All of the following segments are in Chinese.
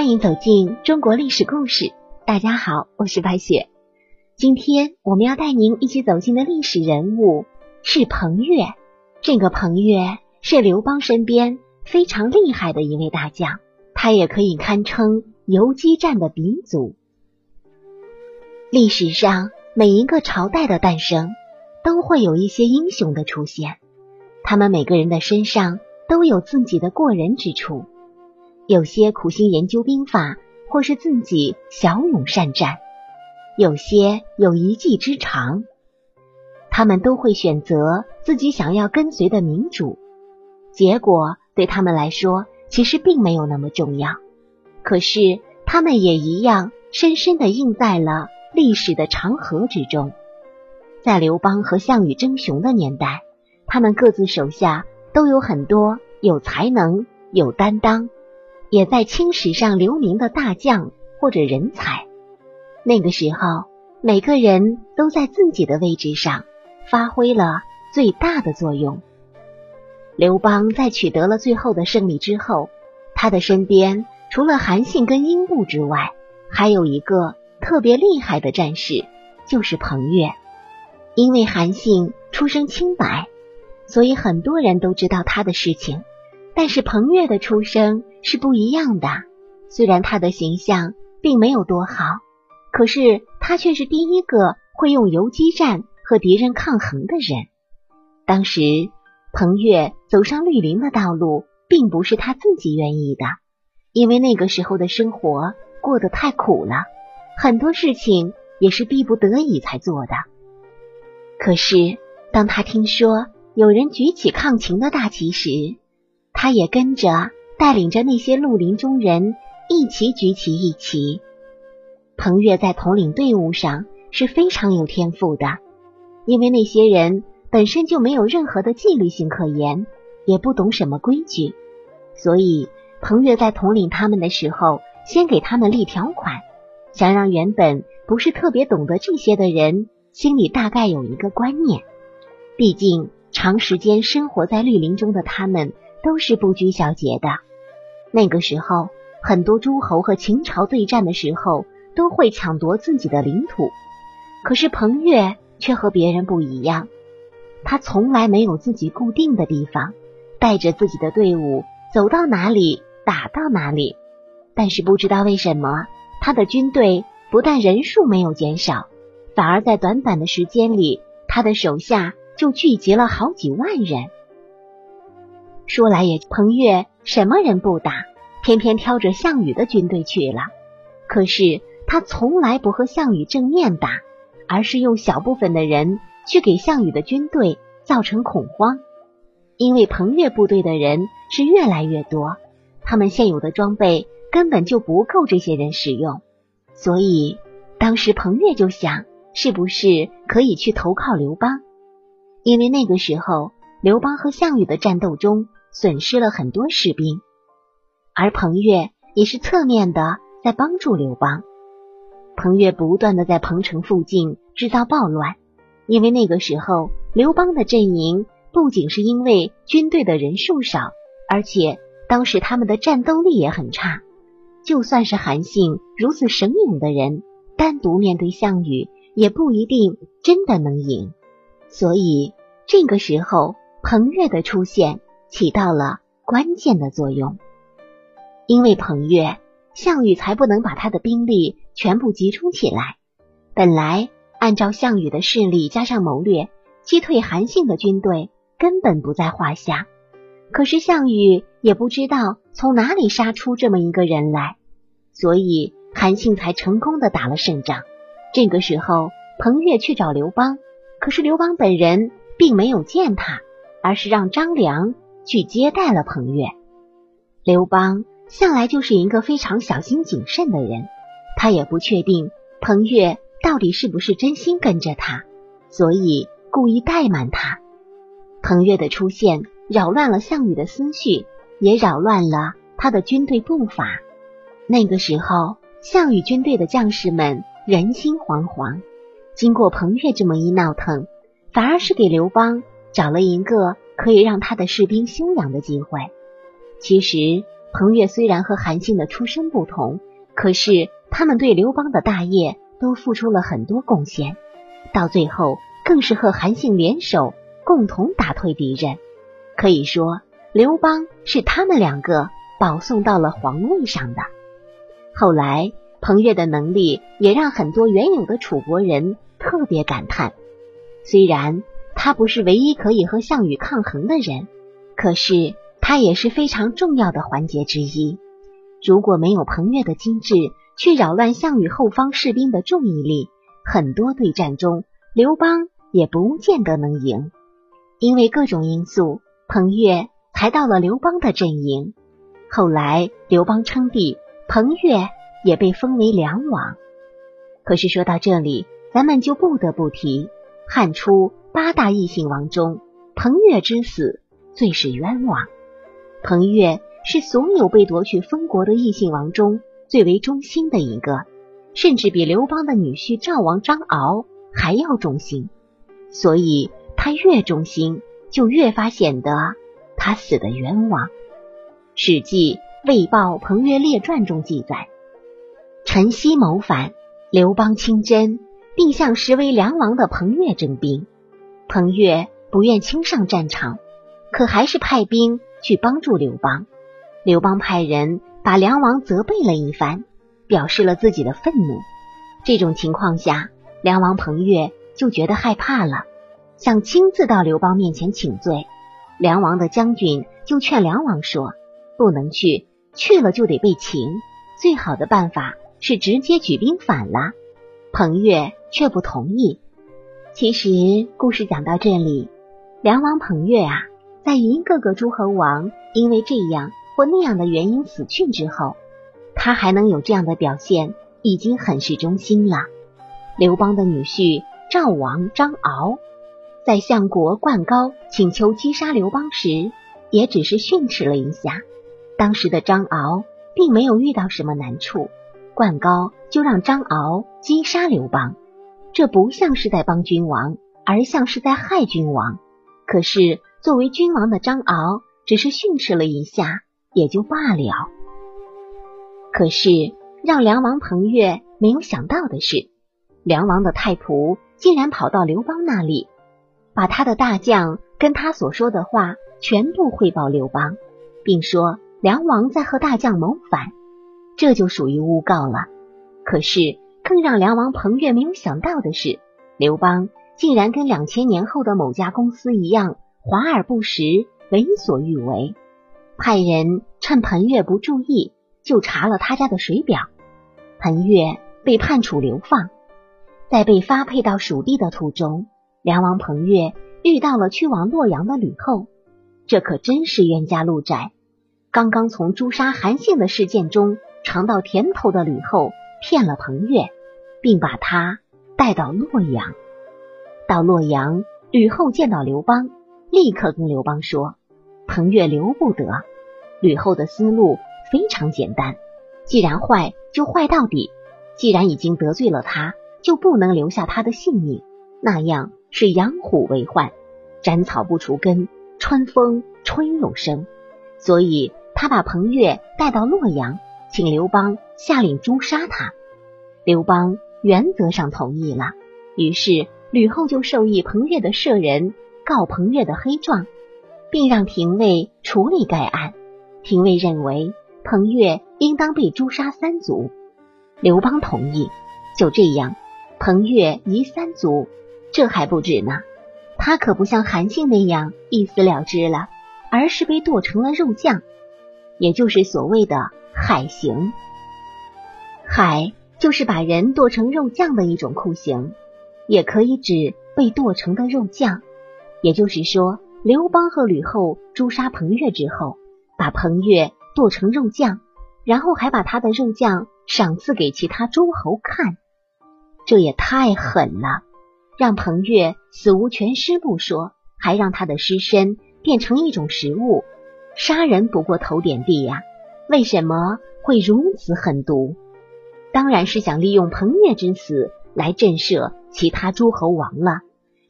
欢迎走进中国历史故事。大家好，我是白雪。今天我们要带您一起走进的历史人物是彭越。这个彭越是刘邦身边非常厉害的一位大将，他也可以堪称游击战的鼻祖。历史上每一个朝代的诞生，都会有一些英雄的出现，他们每个人的身上都有自己的过人之处。有些苦心研究兵法，或是自己骁勇善战；有些有一技之长，他们都会选择自己想要跟随的民主。结果对他们来说，其实并没有那么重要。可是他们也一样深深的印在了历史的长河之中。在刘邦和项羽争雄的年代，他们各自手下都有很多有才能、有担当。也在青史上留名的大将或者人才，那个时候每个人都在自己的位置上发挥了最大的作用。刘邦在取得了最后的胜利之后，他的身边除了韩信跟英布之外，还有一个特别厉害的战士，就是彭越。因为韩信出生清白，所以很多人都知道他的事情。但是彭越的出生是不一样的，虽然他的形象并没有多好，可是他却是第一个会用游击战和敌人抗衡的人。当时彭越走上绿林的道路，并不是他自己愿意的，因为那个时候的生活过得太苦了，很多事情也是逼不得已才做的。可是当他听说有人举起抗秦的大旗时，他也跟着带领着那些绿林中人一起举起一旗。彭越在统领队伍上是非常有天赋的，因为那些人本身就没有任何的纪律性可言，也不懂什么规矩，所以彭越在统领他们的时候，先给他们立条款，想让原本不是特别懂得这些的人心里大概有一个观念。毕竟长时间生活在绿林中的他们。都是不拘小节的。那个时候，很多诸侯和秦朝对战的时候，都会抢夺自己的领土。可是彭越却和别人不一样，他从来没有自己固定的地方，带着自己的队伍走到哪里打到哪里。但是不知道为什么，他的军队不但人数没有减少，反而在短短的时间里，他的手下就聚集了好几万人。说来也，彭越什么人不打，偏偏挑着项羽的军队去了。可是他从来不和项羽正面打，而是用小部分的人去给项羽的军队造成恐慌。因为彭越部队的人是越来越多，他们现有的装备根本就不够这些人使用，所以当时彭越就想，是不是可以去投靠刘邦？因为那个时候刘邦和项羽的战斗中。损失了很多士兵，而彭越也是侧面的在帮助刘邦。彭越不断的在彭城附近制造暴乱，因为那个时候刘邦的阵营不仅是因为军队的人数少，而且当时他们的战斗力也很差。就算是韩信如此神勇的人，单独面对项羽也不一定真的能赢。所以这个时候彭越的出现。起到了关键的作用，因为彭越，项羽才不能把他的兵力全部集中起来。本来按照项羽的势力加上谋略，击退韩信的军队根本不在话下。可是项羽也不知道从哪里杀出这么一个人来，所以韩信才成功的打了胜仗。这个时候，彭越去找刘邦，可是刘邦本人并没有见他，而是让张良。去接待了彭越。刘邦向来就是一个非常小心谨慎的人，他也不确定彭越到底是不是真心跟着他，所以故意怠慢他。彭越的出现扰乱了项羽的思绪，也扰乱了他的军队步伐。那个时候，项羽军队的将士们人心惶惶。经过彭越这么一闹腾，反而是给刘邦找了一个。可以让他的士兵休养的机会。其实彭越虽然和韩信的出身不同，可是他们对刘邦的大业都付出了很多贡献，到最后更是和韩信联手，共同打退敌人。可以说，刘邦是他们两个保送到了皇位上的。后来，彭越的能力也让很多原有的楚国人特别感叹。虽然他不是唯一可以和项羽抗衡的人，可是他也是非常重要的环节之一。如果没有彭越的机智去扰乱项羽后方士兵的注意力，很多对战中刘邦也不见得能赢。因为各种因素，彭越才到了刘邦的阵营。后来刘邦称帝，彭越也被封为梁王。可是说到这里，咱们就不得不提。汉初八大异姓王中，彭越之死最是冤枉。彭越是所有被夺去封国的异姓王中最为忠心的一个，甚至比刘邦的女婿赵王张敖还要忠心。所以他越忠心，就越发显得他死的冤枉。《史记·魏豹彭越列传》中记载：陈豨谋反，刘邦亲征。并向实为梁王的彭越征兵，彭越不愿亲上战场，可还是派兵去帮助刘邦。刘邦派人把梁王责备了一番，表示了自己的愤怒。这种情况下，梁王彭越就觉得害怕了，想亲自到刘邦面前请罪。梁王的将军就劝梁王说：“不能去，去了就得被擒。最好的办法是直接举兵反了。”彭越却不同意。其实故事讲到这里，梁王彭越啊，在一个个诸侯王因为这样或那样的原因死去之后，他还能有这样的表现，已经很是忠心了。刘邦的女婿赵王张敖，在相国灌高请求击杀刘邦时，也只是训斥了一下。当时的张敖并没有遇到什么难处。灌高就让张敖击杀刘邦，这不像是在帮君王，而像是在害君王。可是作为君王的张敖，只是训斥了一下，也就罢了。可是让梁王彭越没有想到的是，梁王的太仆竟然跑到刘邦那里，把他的大将跟他所说的话全部汇报刘邦，并说梁王在和大将谋反。这就属于诬告了。可是，更让梁王彭越没有想到的是，刘邦竟然跟两千年后的某家公司一样，华而不实，为所欲为。派人趁彭越不注意，就查了他家的水表。彭越被判处流放。在被发配到蜀地的途中，梁王彭越遇到了去往洛阳的吕后。这可真是冤家路窄。刚刚从诛杀韩信的事件中。尝到甜头的吕后骗了彭越，并把他带到洛阳。到洛阳，吕后见到刘邦，立刻跟刘邦说：“彭越留不得。”吕后的思路非常简单：既然坏，就坏到底；既然已经得罪了他，就不能留下他的性命，那样是养虎为患，斩草不除根，春风吹又生。所以，他把彭越带到洛阳。请刘邦下令诛杀他，刘邦原则上同意了。于是吕后就授意彭越的舍人告彭越的黑状，并让廷尉处理该案。廷尉认为彭越应当被诛杀三族，刘邦同意。就这样，彭越夷三族。这还不止呢，他可不像韩信那样一死了之了，而是被剁成了肉酱，也就是所谓的。海刑，海就是把人剁成肉酱的一种酷刑，也可以指被剁成的肉酱。也就是说，刘邦和吕后诛杀彭越之后，把彭越剁成肉酱，然后还把他的肉酱赏赐给其他诸侯看，这也太狠了！让彭越死无全尸不说，还让他的尸身变成一种食物，杀人不过头点地呀！为什么会如此狠毒？当然是想利用彭越之死来震慑其他诸侯王了，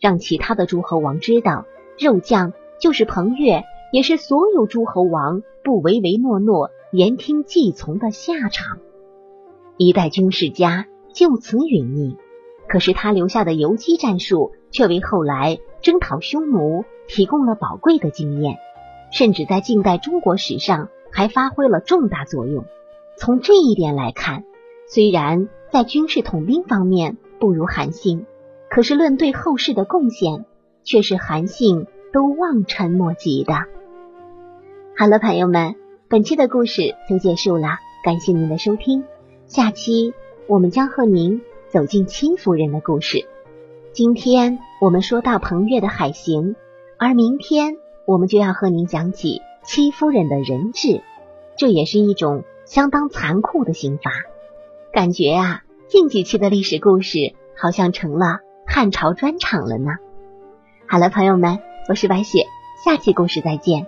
让其他的诸侯王知道，肉酱就是彭越，也是所有诸侯王不唯唯诺诺、言听计从的下场。一代军事家就此殒命，可是他留下的游击战术却为后来征讨匈奴提供了宝贵的经验，甚至在近代中国史上还发挥了重大作用。从这一点来看，虽然在军事统兵方面不如韩信，可是论对后世的贡献，却是韩信都望尘莫及的。好了，朋友们，本期的故事就结束了，感谢您的收听。下期我们将和您走进戚夫人的故事。今天我们说到彭越的海刑，而明天我们就要和您讲起戚夫人的人质，这也是一种相当残酷的刑罚。感觉啊，近几期的历史故事好像成了汉朝专场了呢。好了，朋友们，我是白雪，下期故事再见。